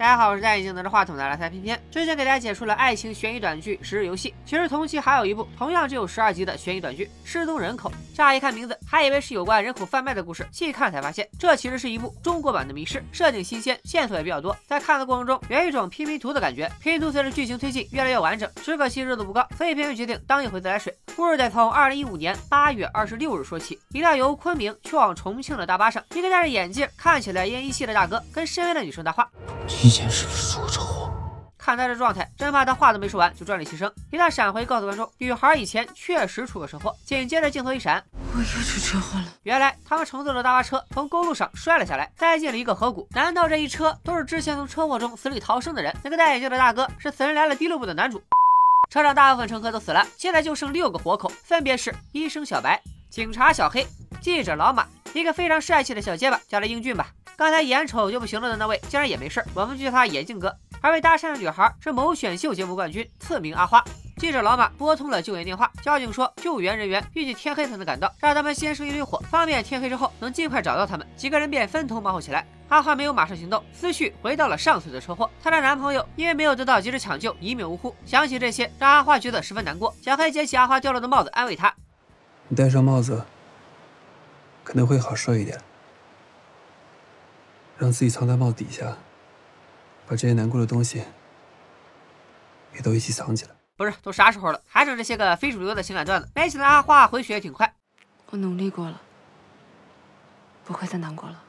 大家好，我是戴眼镜拿着话筒的来财偏偏。之前给大家解说了爱情悬疑短剧《十日游戏》，其实同期还有一部同样只有十二集的悬疑短剧《失踪人口》。乍一看名字，还以为是有关人口贩卖的故事，细看才发现，这其实是一部中国版的《迷失》，设定新鲜，线索也比较多。在看的过程中，有一种拼拼图的感觉，拼图随着剧情推进越来越完整。只可惜热度不高，所以偏偏决定当一回自来水。故事得从二零一五年八月二十六日说起，一辆由昆明去往重庆的大巴上，一个戴着眼镜、看起来奄一息的大哥跟身边的女生搭话。之前是不是出过车祸？看他这状态，真怕他话都没说完就壮烈牺牲。一旦闪回告诉观众，女孩以前确实出过车祸。紧接着镜头一闪，我又出车祸了。原来他们乘坐的大巴车从公路上摔了下来，栽进了一个河谷。难道这一车都是之前从车祸中死里逃生的人？那个戴眼镜的大哥是《死人来了》第六部的男主。车上大部分乘客都死了，现在就剩六个活口，分别是医生小白、警察小黑、记者老马，一个非常帅气的小结巴，叫他英俊吧。刚才眼瞅就不行了的那位，竟然也没事我们就叫他眼镜哥。而被搭讪的女孩是某选秀节目冠军，赐名阿花。记者老马拨通了救援电话，交警说救援人员预计天黑才能赶到，让他们先生一堆火，方便天黑之后能尽快找到他们。几个人便分头忙活起来。阿花没有马上行动，思绪回到了上次的车祸，她的男朋友因为没有得到及时抢救，一命呜呼。想起这些，让阿花觉得十分难过。小黑捡起阿花掉落的帽子，安慰她：“你戴上帽子，可能会好受一点。”让自己藏在帽子底下，把这些难过的东西也都一起藏起来。不是，都啥时候了，还整这些个非主流的情感段子？没想到阿花回血也挺快。我努力过了，不会再难过了。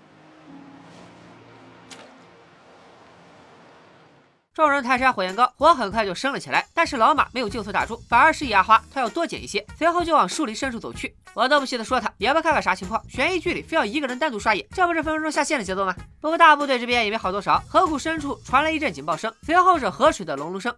众人泰山火焰高，火很快就升了起来。但是老马没有就此打住，反而示意阿花他要多捡一些，随后就往树林深处走去。我都不稀得说他，也不看看啥情况，悬疑剧里非要一个人单独刷野，这不是分分钟下线的节奏吗？不过大部队这边也没好多少，河谷深处传来一阵警报声，随后是河水的隆隆声。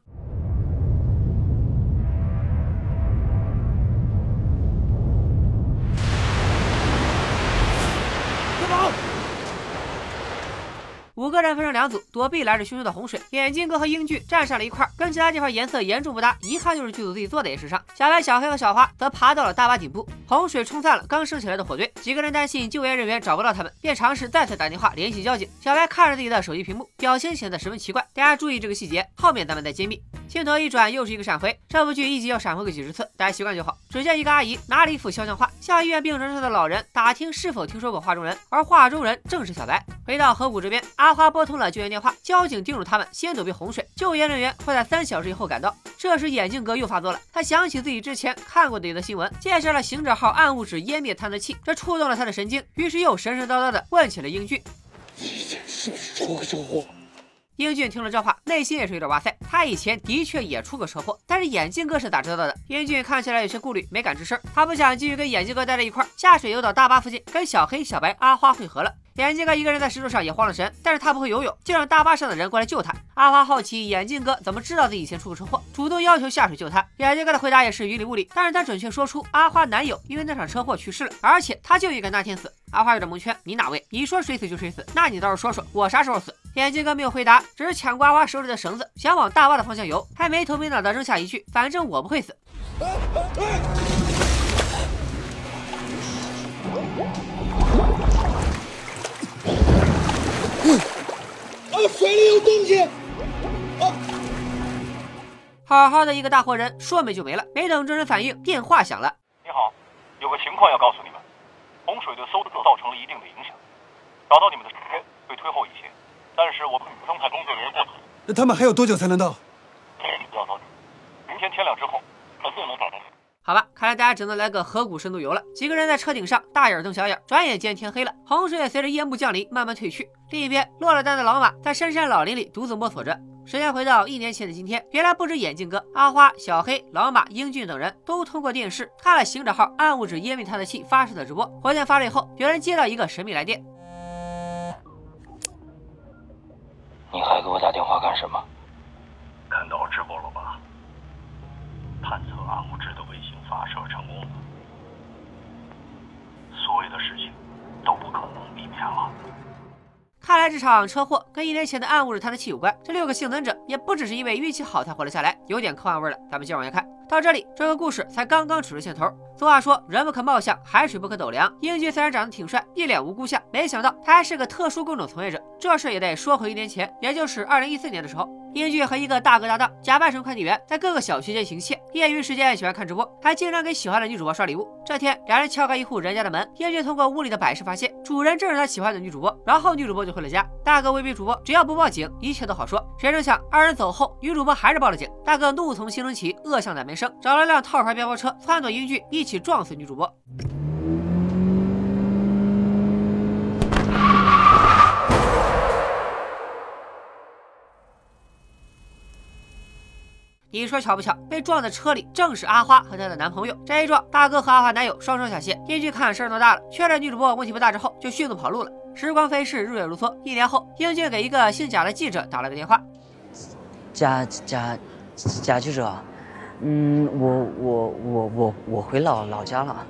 五个人分成两组，躲避来势汹汹的洪水。眼镜哥和英俊站上了一块，跟其他地方颜色严重不搭，一看就是剧组自己做的。岩石上，小白、小黑和小花则爬到了大巴顶部。洪水冲散了刚升起来的火堆，几个人担心救援人员找不到他们，便尝试再次打电话联系交警。小白看着自己的手机屏幕，表情显得十分奇怪。大家注意这个细节，后面咱们再揭秘。镜头一转，又是一个闪回。这部剧一集要闪回个几十次，大家习惯就好。只见一个阿姨拿了一幅肖像画，向医院病床上的老人打听是否听说过画中人，而画中人正是小白。回到河谷这边，阿阿花拨通了救援电话，交警叮嘱他们先躲避洪水，救援人员会在三小时以后赶到。这时眼镜哥又发作了，他想起自己之前看过的一则新闻，介绍了行者号暗物质湮灭探测器，这触动了他的神经，于是又神神叨叨的问起了英俊：“之前是不是出过车祸？”英俊听了这话，内心也是有点哇塞。他以前的确也出过车祸，但是眼镜哥是咋知道的？英俊看起来有些顾虑，没敢吱声。他不想继续跟眼镜哥待在一块，下水游到大巴附近，跟小黑、小白、阿花汇合了。眼镜哥一个人在石头上也慌了神，但是他不会游泳，就让大巴上的人过来救他。阿花好奇眼镜哥怎么知道自己以前出过车祸，主动要求下水救他。眼镜哥的回答也是云里雾里，但是他准确说出阿花男友因为那场车祸去世了，而且他就应该那天死。阿花有点蒙圈，你哪位？你说谁死就谁死，那你倒是说说，我啥时候死？眼镜哥没有回答，只是抢过阿花手里的绳子，想往大巴的方向游，还没头没脑的扔下一句：“反正我不会死。”啊！水里有东西！啊！好好的一个大活人，说没就没了。没等众人反应，电话响了。你好，有个情况要告诉你们，洪水对搜救造成了一定的影响，找到你们的时间会推后一些，但是我们生派工作人员过去。那他们还有多久才能到？不要着急，明天天亮之后，肯定能找到。好吧，看来大家只能来个河谷深度游了。几个人在车顶上大眼瞪小眼，转眼间天黑了，洪水也随着夜幕降临慢慢退去。另一边，落了单的老马在深山老林里独自摸索着。时间回到一年前的今天，原来不止眼镜哥、阿花、小黑、老马、英俊等人都通过电视看了行者号暗物质湮灭探测器发射的直播。火箭发了以后，有人接到一个神秘来电。你还给我打电话干什么？看到直播了吧？探测暗物质的卫星发射成功，所有的事情都不可能避免了。看来这场车祸跟一年前的暗物质探测器有关。这六个幸存者也不只是因为运气好才活了下来，有点科幻味了。咱们接着往下看。到这里，这个故事才刚刚处出线头。俗话说，人不可貌相，海水不可斗量。英俊虽然长得挺帅，一脸无辜相，没想到他还是个特殊工种从业者。这事也得说回一年前，也就是二零一四年的时候，英俊和一个大哥搭档，假扮成快递员，在各个小区间行窃。业余时间喜欢看直播，还经常给喜欢的女主播刷礼物。这天，两人敲开一户人家的门，英俊通过屋里的摆设发现，主人正是他喜欢的女主播。然后女主播就回了家。大哥威逼主播，只要不报警，一切都好说。谁成想，二人走后，女主播还是报了警。大哥怒从心中起，恶向胆边生，找了辆套牌面包车，撺掇英俊一起撞死女主播。你说巧不巧？被撞的车里正是阿花和她的男朋友。这一撞，大哥和阿花男友双双下线。英俊看事儿闹大了，确认女主播问题不大之后，就迅速跑路了。时光飞逝，日月如梭。一年后，英俊给一个姓贾的记者打了个电话。贾贾贾记者，嗯，我我我我我回老老家了。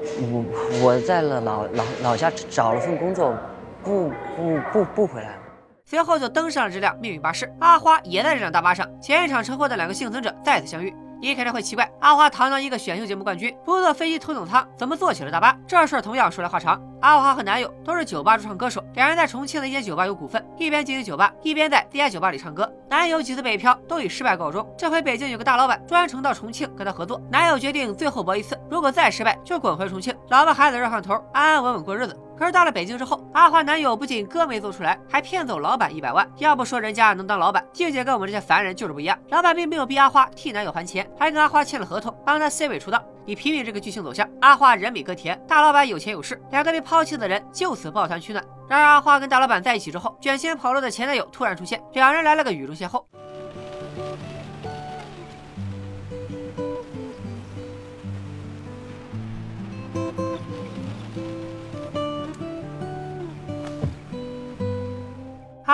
我我在了老老老家找了份工作，不不不不回来了。随后就登上了这辆命运巴士，阿花也在这辆大巴上。前一场车祸的两个幸存者再次相遇。你肯定会奇怪，阿花堂堂一个选秀节目冠军，不坐飞机头等舱，怎么坐起了大巴？这事儿同样说来话长。阿花和男友都是酒吧驻唱歌手，两人在重庆的一间酒吧有股份，一边经营酒吧，一边在这家酒吧里唱歌。男友几次北漂都以失败告终，这回北京有个大老板专程到重庆跟他合作，男友决定最后搏一次，如果再失败就滚回重庆，老婆孩子热炕头，安安稳稳过日子。可是到了北京之后，阿花男友不仅歌没做出来，还骗走老板一百万。要不说人家能当老板，境界跟我们这些凡人就是不一样。老板并没有逼阿花替男友还钱，还跟阿花签了合同，帮他 C 位出道。你品品这个剧情走向，阿花人美歌甜，大老板有钱有势，两个被抛抛弃的人就此抱团取暖。然而阿花跟大老板在一起之后，卷钱跑路的前男友突然出现，两人来了个雨中邂逅。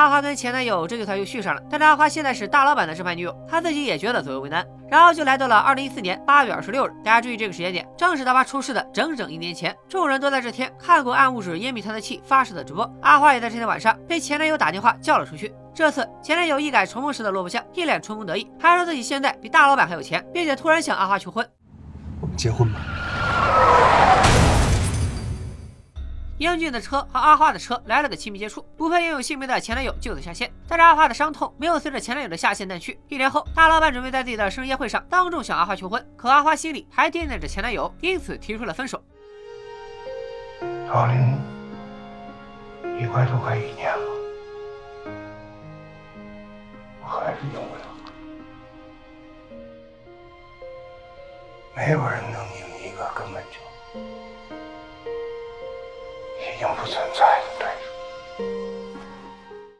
阿花跟前男友这就算又续上了，但是阿花现在是大老板的正牌女友，她自己也觉得左右为难，然后就来到了二零一四年八月二十六日。大家注意这个时间点，正是大巴出事的整整一年前。众人都在这天看过暗物质湮灭他的气发射的直播，阿花也在这天晚上被前男友打电话叫了出去。这次前男友一改重逢时的落魄相，一脸春风得意，还说自己现在比大老板还有钱，并且突然向阿花求婚。我们结婚吧。英俊的车和阿花的车来了个亲密接触，不配拥有姓名的前男友就此下线。但是阿花的伤痛没有随着前男友的下线淡去。一年后，大老板准备在自己的生日宴会上当众向阿花求婚，可阿花心里还惦念着前男友，因此提出了分手。老林，一快都快一年了，我还是赢不了，没有人能赢一个根本就。已经不存在了对。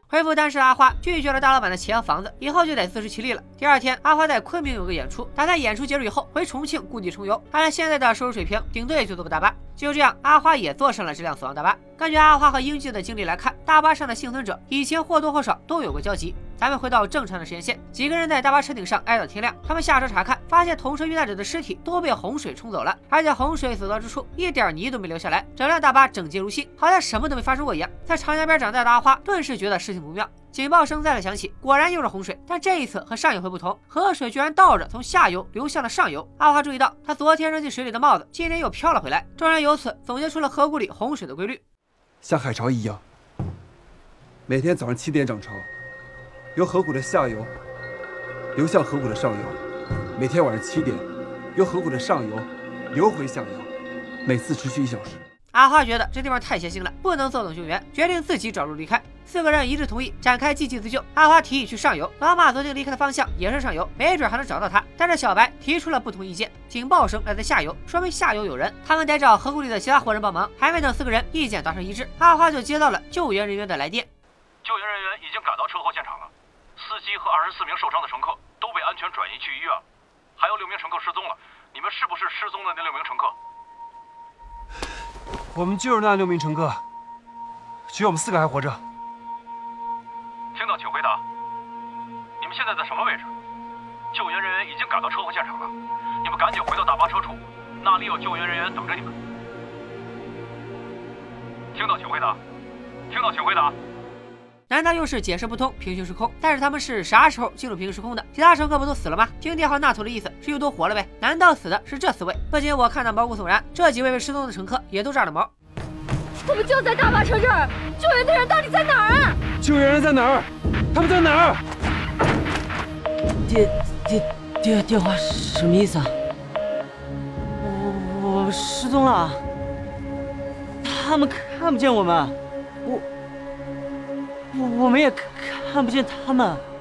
恢复单身的阿花拒绝了大老板的钱和房子，以后就得自食其力了。第二天，阿花在昆明有个演出，打算演出结束以后回重庆故地重游。按照现在的收入水平，顶多也就坐个大巴。就这样，阿花也坐上了这辆死亡大巴。根据阿花和英俊的经历来看，大巴上的幸存者以前或多或少都有过交集。咱们回到正常的时间线，几个人在大巴车顶上挨到天亮。他们下车查看，发现同车遇难者的尸体都被洪水冲走了，而且洪水所到之处一点泥都没留下来，整辆大巴整洁如新，好像什么都没发生过一样。在长江边长大的阿花顿时觉得事情不妙，警报声再次响起，果然又是洪水，但这一次和上一回不同，河水居然倒着从下游流向了上游。阿花注意到，他昨天扔进水里的帽子今天又飘了回来，众人由此总结出了河谷里洪水的规律，像海潮一样，每天早上七点涨潮。由河谷的下游流向河谷的上游，每天晚上七点由河谷的上游流回下游，每次持续一小时。阿花觉得这地方太邪性了，不能坐等救援，决定自己找路离开。四个人一致同意展开积极自救。阿花提议去上游，老马昨天离开的方向也是上游，没准还能找到他。但是小白提出了不同意见，警报声来自下游，说明下游有人，他们得找河谷里的其他活人帮忙。还没等四个人意见达成一致，阿花就接到了救援人员的来电。救援人员已经赶到车祸现场了。司机和二十四名受伤的乘客都被安全转移去医院，还有六名乘客失踪了。你们是不是失踪的那六名乘客？我们就是那六名乘客，只有我们四个还活着。听到请回答。你们现在在什么位置？救援人员已经赶到车祸现场了，你们赶紧回到大巴车处，那里有救援人员等着你们。听到请回答。听到请回答。难道又是解释不通平行时空？但是他们是啥时候进入平行时空的？其他乘客不都死了吗？听电话那头的意思是又都活了呗？难道死的是这四位？不仅我看到毛骨悚然，这几位被失踪的乘客也都炸了毛。我们就在大巴车这儿，救援的人到底在哪儿啊？救援人在哪儿？他们在哪儿？电电电电话什么意思啊？我我失踪了，他们看不见我们，我我我们也看不见他们。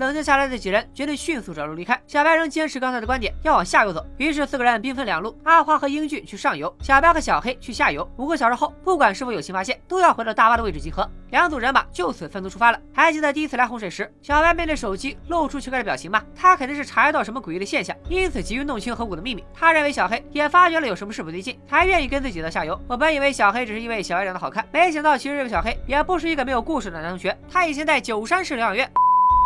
冷静下来的几人决定迅速找路离开。小白仍坚持刚才的观点，要往下游走。于是四个人兵分两路，阿花和英俊去上游，小白和小黑去下游。五个小时后，不管是否有新发现，都要回到大巴的位置集合。两组人马就此分头出发了。还记得第一次来洪水时，小白面对手机露出奇怪的表情吗？他肯定是察觉到什么诡异的现象，因此急于弄清河谷的秘密。他认为小黑也发觉了有什么事不对劲，才愿意跟自己到下游。我本以为小黑只是因为小白长得好看，没想到其实这个小黑也不是一个没有故事的男同学。他以前在九山市疗养院。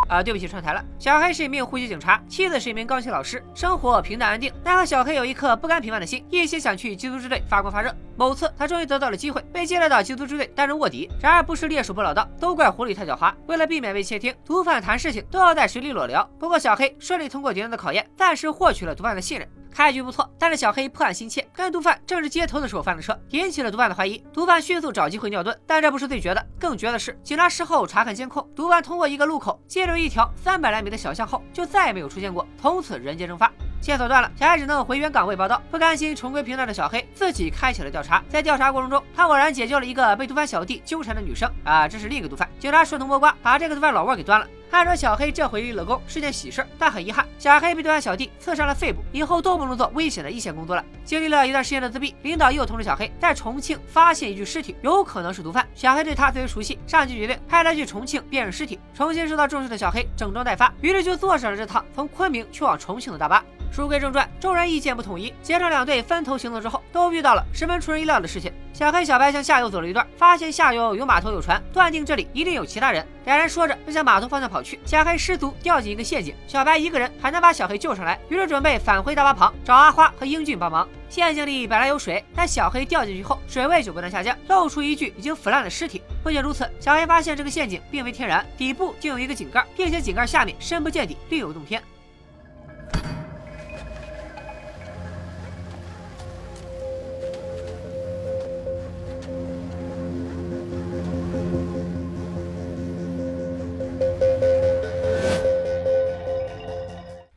啊，对不起，串台了。小黑是一名户籍警察，妻子是一名钢琴老师，生活平淡安定。奈何小黑有一颗不甘平凡的心，一心想去缉毒支队发光发热。某次，他终于得到了机会，被接来到缉毒支队担任卧底。然而，不是猎手不老道，都怪狐狸太狡猾。为了避免被窃听，毒贩谈事情都要在水里裸聊。不过，小黑顺利通过敌人的考验，暂时获取了毒贩的信任。开局不错，但是小黑破案心切，跟毒贩正是接头的时候翻了车，引起了毒贩的怀疑。毒贩迅速找机会尿遁，但这不是最绝的，更绝的是，警察事后查看监控，毒贩通过一个路口进入一条三百来米的小巷后，就再也没有出现过，从此人间蒸发。线索断了，小黑只能回原岗位报道。不甘心重归平淡的小黑，自己开启了调查。在调查过程中，他偶然解救了一个被毒贩小弟纠缠的女生。啊，这是另一个毒贩。警察顺藤摸瓜，把这个毒贩老窝给端了。按说小黑这回立了功是件喜事，但很遗憾，小黑被毒贩小弟刺伤了肺部，以后都不能做危险的一线工作了。经历了一段时间的自闭，领导又通知小黑，在重庆发现一具尸体，有可能是毒贩。小黑对他最为熟悉，上级决定派他去重庆辨认尸体。重新受到重视的小黑整装待发，于是就坐上了这趟从昆明去往重庆的大巴。书归正传，众人意见不统一，结成两队分头行动之后，都遇到了十分出人意料的事情。小黑、小白向下游走了一段，发现下游有码头、有船，断定这里一定有其他人。两人说着就向码头方向跑去。小黑失足掉进一个陷阱，小白一个人还能把小黑救上来，于是准备返回大巴旁找阿花和英俊帮忙。陷阱里本来有水，但小黑掉进去后，水位就不断下降，露出一具已经腐烂的尸体。不仅如此，小黑发现这个陷阱并非天然，底部竟有一个井盖，并且井盖下面深不见底，另有洞天。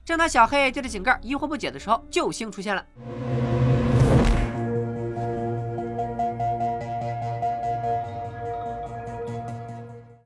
正当小黑对着井盖疑惑不解的时候，救星出现了。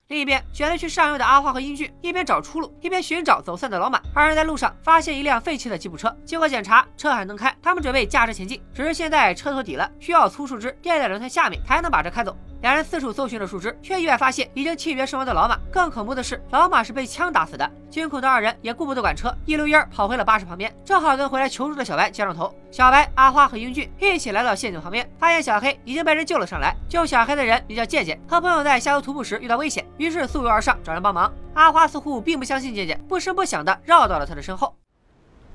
另一边，选择去上游的阿花和英俊一边找出路，一边寻找走散的老马。二人在路上发现一辆废弃的吉普车，经过检查，车还能开。他们准备驾车前进，只是现在车头底了，需要粗树枝垫在轮胎下面才能把车开走。两人四处搜寻着树枝，却意外发现已经气绝身亡的老马。更恐怖的是，老马是被枪打死的。惊恐的二人也顾不得管车，一溜烟跑回了巴士旁边，正好跟回来求助的小白接上头。小白、阿花和英俊一起来到陷阱旁边，发现小黑已经被人救了上来。救小黑的人名叫健健，和朋友在下游徒步时遇到危险，于是溯游而上找人帮忙。阿花似乎并不相信健健，不声不响的绕到了他的身后。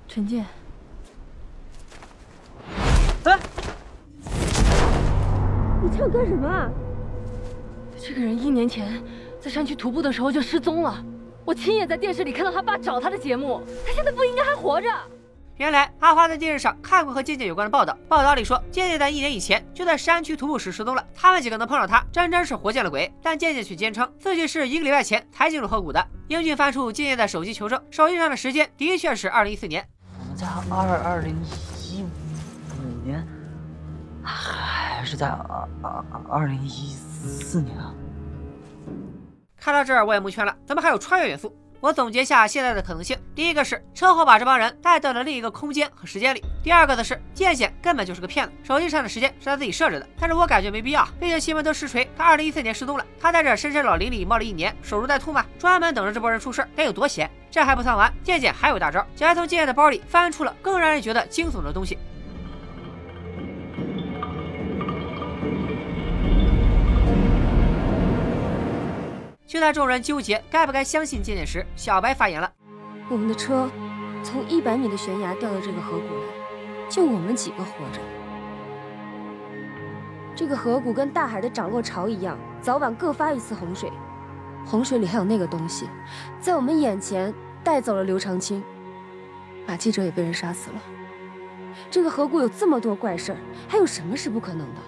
陈健，哎，你唱干什么啊？这个人一年前在山区徒步的时候就失踪了，我亲眼在电视里看到他爸找他的节目，他现在不应该还活着。原来阿花在电视上看过和健健有关的报道，报道里说健健在一年以前就在山区徒步时失踪了，他们几个能碰上他，真真是活见了鬼。但健健却坚称自己是一个礼拜前才进入河谷的。英俊翻出健健的手机求证，手机上的时间的确是二零一四年。我们在二二零一五年，还是在二二二零一四四年啊？看到这儿我也蒙圈了，怎么还有穿越元素？我总结下现在的可能性：第一个是车祸把这帮人带到了另一个空间和时间里；第二个的是剑剑根本就是个骗子，手机上的时间是他自己设置的。但是我感觉没必要，毕竟新闻都实锤他二零一四年失踪了，他在这深山老林里冒了一年，守株待兔吗？专门等着这波人出事，该有多闲？这还不算完，剑剑还有大招，竟然从剑剑的包里翻出了更让人觉得惊悚的东西。就在众人纠结该不该相信健健时，小白发言了：“我们的车从一百米的悬崖掉到这个河谷来，就我们几个活着。这个河谷跟大海的涨落潮一样，早晚各发一次洪水。洪水里还有那个东西，在我们眼前带走了刘长青，马记者也被人杀死了。这个河谷有这么多怪事儿，还有什么是不可能的？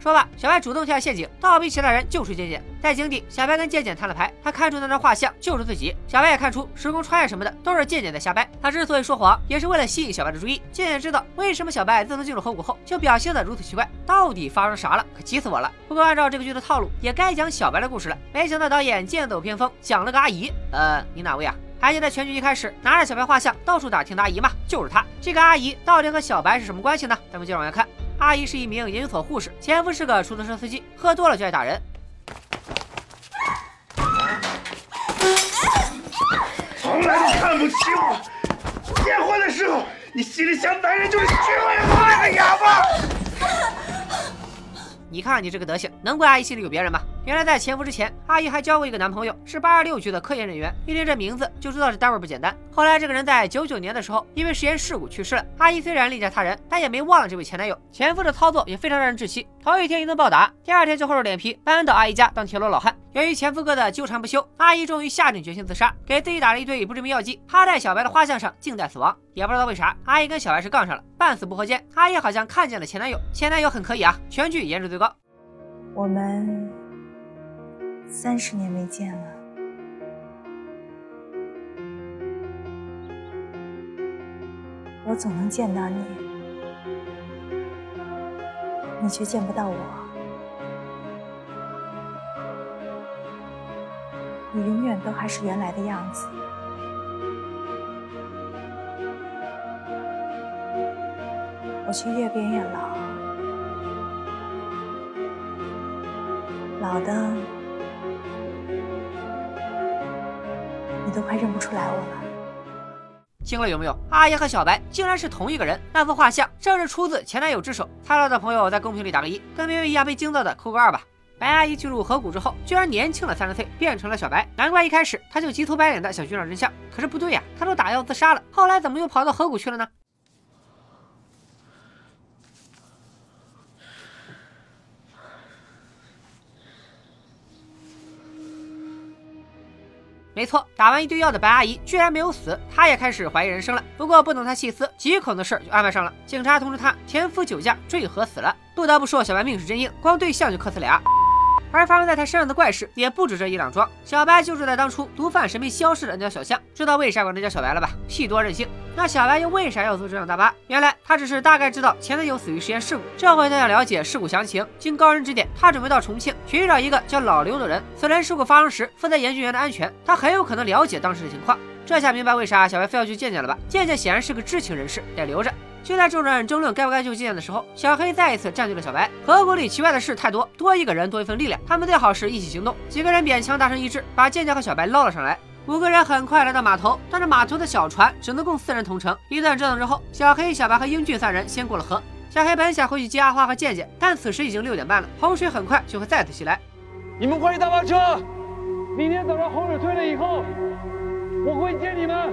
说罢，小白主动跳陷阱，倒逼其他人救出健健。在井底，小白跟健健摊了牌，他看出那张画像就是自己。小白也看出时空穿越什么的都是健健在瞎掰。他之所以说谎，也是为了吸引小白的注意。健健知道为什么小白自从进入河谷后就表现得如此奇怪，到底发生啥了？可急死我了！不过按照这个剧的套路，也该讲小白的故事了。没想到导演剑走偏锋，讲了个阿姨。呃，你哪位啊？还记得全剧一开始拿着小白画像到处打听的阿姨吗？就是她。这个阿姨到底和小白是什么关系呢？咱们接着往下看。阿姨是一名研究所护士，前夫是个出租车司机，喝多了就爱打人。从来都看不起我，结婚的时候你心里想男人就是虚伪坏的哑巴。你看你这个德行，能怪阿姨心里有别人吗？原来在前夫之前，阿姨还交过一个男朋友，是八二六局的科研人员。一听这名字就知道这单位不简单。后来这个人在九九年的时候因为实验事故去世了。阿姨虽然另嫁他人，但也没忘了这位前男友。前夫的操作也非常让人窒息，头一天一顿暴打，第二天就厚着脸皮搬到阿姨家当铁路老汉。由于前夫哥的纠缠不休，阿姨终于下定决心自杀，给自己打了一堆不知名药剂，趴在小白的画像上静待死亡。也不知道为啥，阿姨跟小白是杠上了，半死不活间，阿姨好像看见了前男友，前男友很可以啊，全剧颜值最高。我们。三十年没见了，我总能见到你，你却见不到我。你永远都还是原来的样子，我却越变越老，老的。你都快认不出来我了，惊了有没有？阿姨和小白竟然是同一个人，那幅画像正是出自前男友之手。猜到的朋友在公屏里打个一，跟明明一样被惊到的扣个二吧。白阿姨进入河谷之后，居然年轻了三十岁，变成了小白，难怪一开始她就急头白脸的想寻找真相。可是不对呀，她都打药自杀了，后来怎么又跑到河谷去了呢？没错，打完一堆药的白阿姨居然没有死，她也开始怀疑人生了。不过不等她细思极恐的事儿就安排上了，警察通知她前夫酒驾坠河死了。不得不说，小白命是真硬，光对象就磕死俩。而发生在他身上的怪事也不止这一两桩。小白就住在当初毒贩神秘消失的那条小巷，知道为啥管他叫小白了吧？戏多任性。那小白又为啥要坐这辆大巴？原来他只是大概知道前男友死于实验事故，这回他想了解事故详情。经高人指点，他准备到重庆寻找一个叫老刘的人。此人事故发生时负责研究员的安全，他很有可能了解当时的情况。这下明白为啥小白非要去见见了吧？见见显然是个知情人士，得留着。就在众人争论该不该救健健的时候，小黑再一次占据了小白。河谷里奇怪的事太多，多一个人多一份力量，他们最好是一起行动。几个人勉强达成一致，把健健和小白捞了上来。五个人很快来到码头，但是码头的小船只能供四人同乘。一段折腾之后，小黑、小白和英俊三人先过了河。小黑本想回去接阿花和健健，但此时已经六点半了，洪水很快就会再次袭来。你们快去大巴车，明天早上洪水退了以后，我会接你们。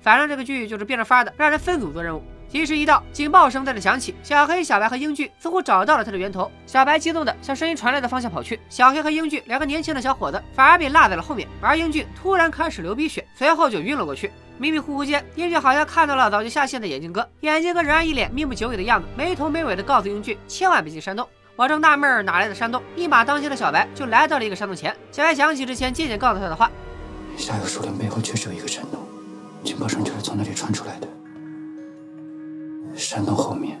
反正这个剧就是变着法的让人分组做任务。提示一到，警报声在这响起。小黑、小白和英俊似乎找到了它的源头。小白激动地向声音传来的方向跑去。小黑和英俊两个年轻的小伙子反而被落在了后面。而英俊突然开始流鼻血，随后就晕了过去。迷迷糊糊间，英俊好像看到了早就下线的眼镜哥。眼镜哥仍然一脸命不久矣的样子，没头没尾地告诉英俊千万别进山洞。我正纳闷哪来的山洞，一马当先的小白就来到了一个山洞前。小白想起之前静静告诉他的话：下游树林背后确实有一个山洞，警报声就是从那里传出来的。山洞后面，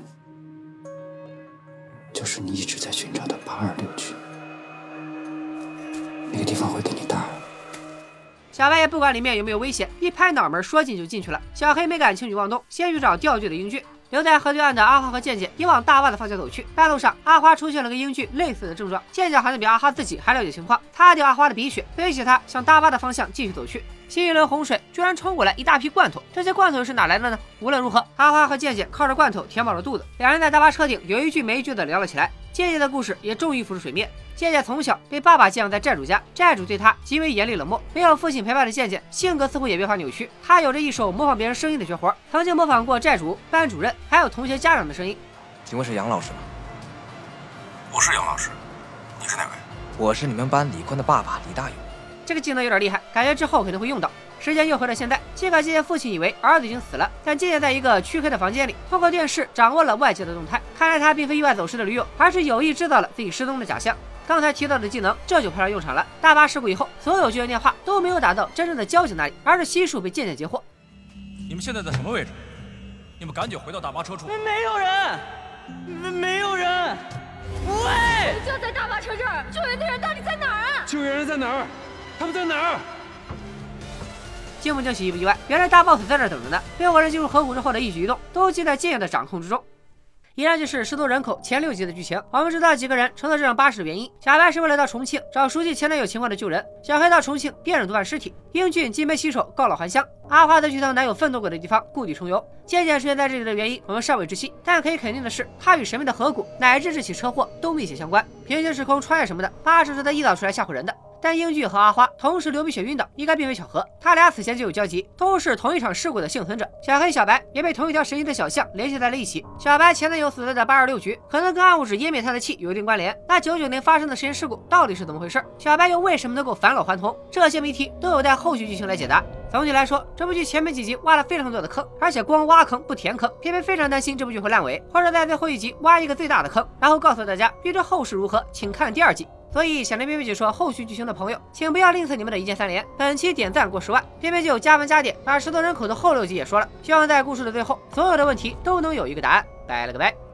就是你一直在寻找的八二六区。那个地方会给你大。小白也不管里面有没有危险，一拍脑门说进就进去了。小黑没敢轻举妄动，先去找钓具的英俊。留在河对岸的阿花和健健也往大坝的方向走去。半路上，阿花出现了跟英俊类似的症状，健健好像比阿花自己还了解情况，擦掉阿花的鼻血，背起他向大坝的方向继续走去。新一轮洪水居然冲过来一大批罐头，这些罐头又是哪来的呢？无论如何，阿花和健健靠着罐头填饱了肚子，两人在大巴车顶有一句没一句的聊了起来。健健的故事也终于浮出水面。健健从小被爸爸寄养在债主家，债主对他极为严厉冷漠。没有父亲陪伴的健健，性格似乎也越发扭曲。他有着一手模仿别人声音的绝活，曾经模仿过债主、班主任，还有同学家长的声音。请问是杨老师吗？不是杨老师，你是哪位？我是你们班李坤的爸爸李大勇。这个技能有点厉害，感觉之后肯定会用到。时间又回到现在，尽管渐渐父亲以为儿子已经死了，但渐渐在一个黢黑的房间里，通过电视掌握了外界的动态。看来他并非意外走失的驴友，而是有意制造了自己失踪的假象。刚才提到的技能这就派上用场了。大巴事故以后，所有救援电话都没有打到真正的交警那里，而是悉数被渐渐截获。你们现在在什么位置？你们赶紧回到大巴车处。没有人，没没有人。喂！就在大巴车这儿，救援的人到底在哪儿啊？救援人在哪儿？他们在哪儿？惊不惊喜，意不意外？原来大 boss 在这等着呢。六个人进入河谷之后的一举一动，都尽在剑爷的掌控之中。以上就是失踪人口前六集的剧情。我们知道几个人乘坐这辆巴士的原因：小白是为了到重庆找熟悉前男友情况的旧人；小黑到重庆辨认毒贩尸体；英俊金杯洗手告老还乡；阿花则去趟男友奋斗过的地方故地重游。渐渐出现在这里的原因，我们尚未知悉。但可以肯定的是，他与神秘的河谷乃至这起车祸都密切相关。平行时空穿越什么的，巴士是他臆造出来吓唬人的。但英俊和阿花同时流鼻血晕倒，应该并非巧合。他俩此前就有交集，都是同一场事故的幸存者。小黑、小白也被同一条神奇的小巷联系在了一起。小白前男友所在的八二六局，可能跟暗物质湮灭他的气有一定关联。那九九年发生的实验事故到底是怎么回事？小白又为什么能够返老还童？这些谜题都有待后续剧情来解答。总体来说，这部剧前面几集挖了非常多的坑，而且光挖坑不填坑，偏偏非常担心这部剧会烂尾，或者在最后一集挖一个最大的坑，然后告诉大家预知后事如何，请看第二季。所以想听边边解说后续剧情的朋友，请不要吝啬你们的一键三连。本期点赞过十万，边边就加文加点把石头人口的后六集也说了。希望在故事的最后，所有的问题都能有一个答案。拜了个拜。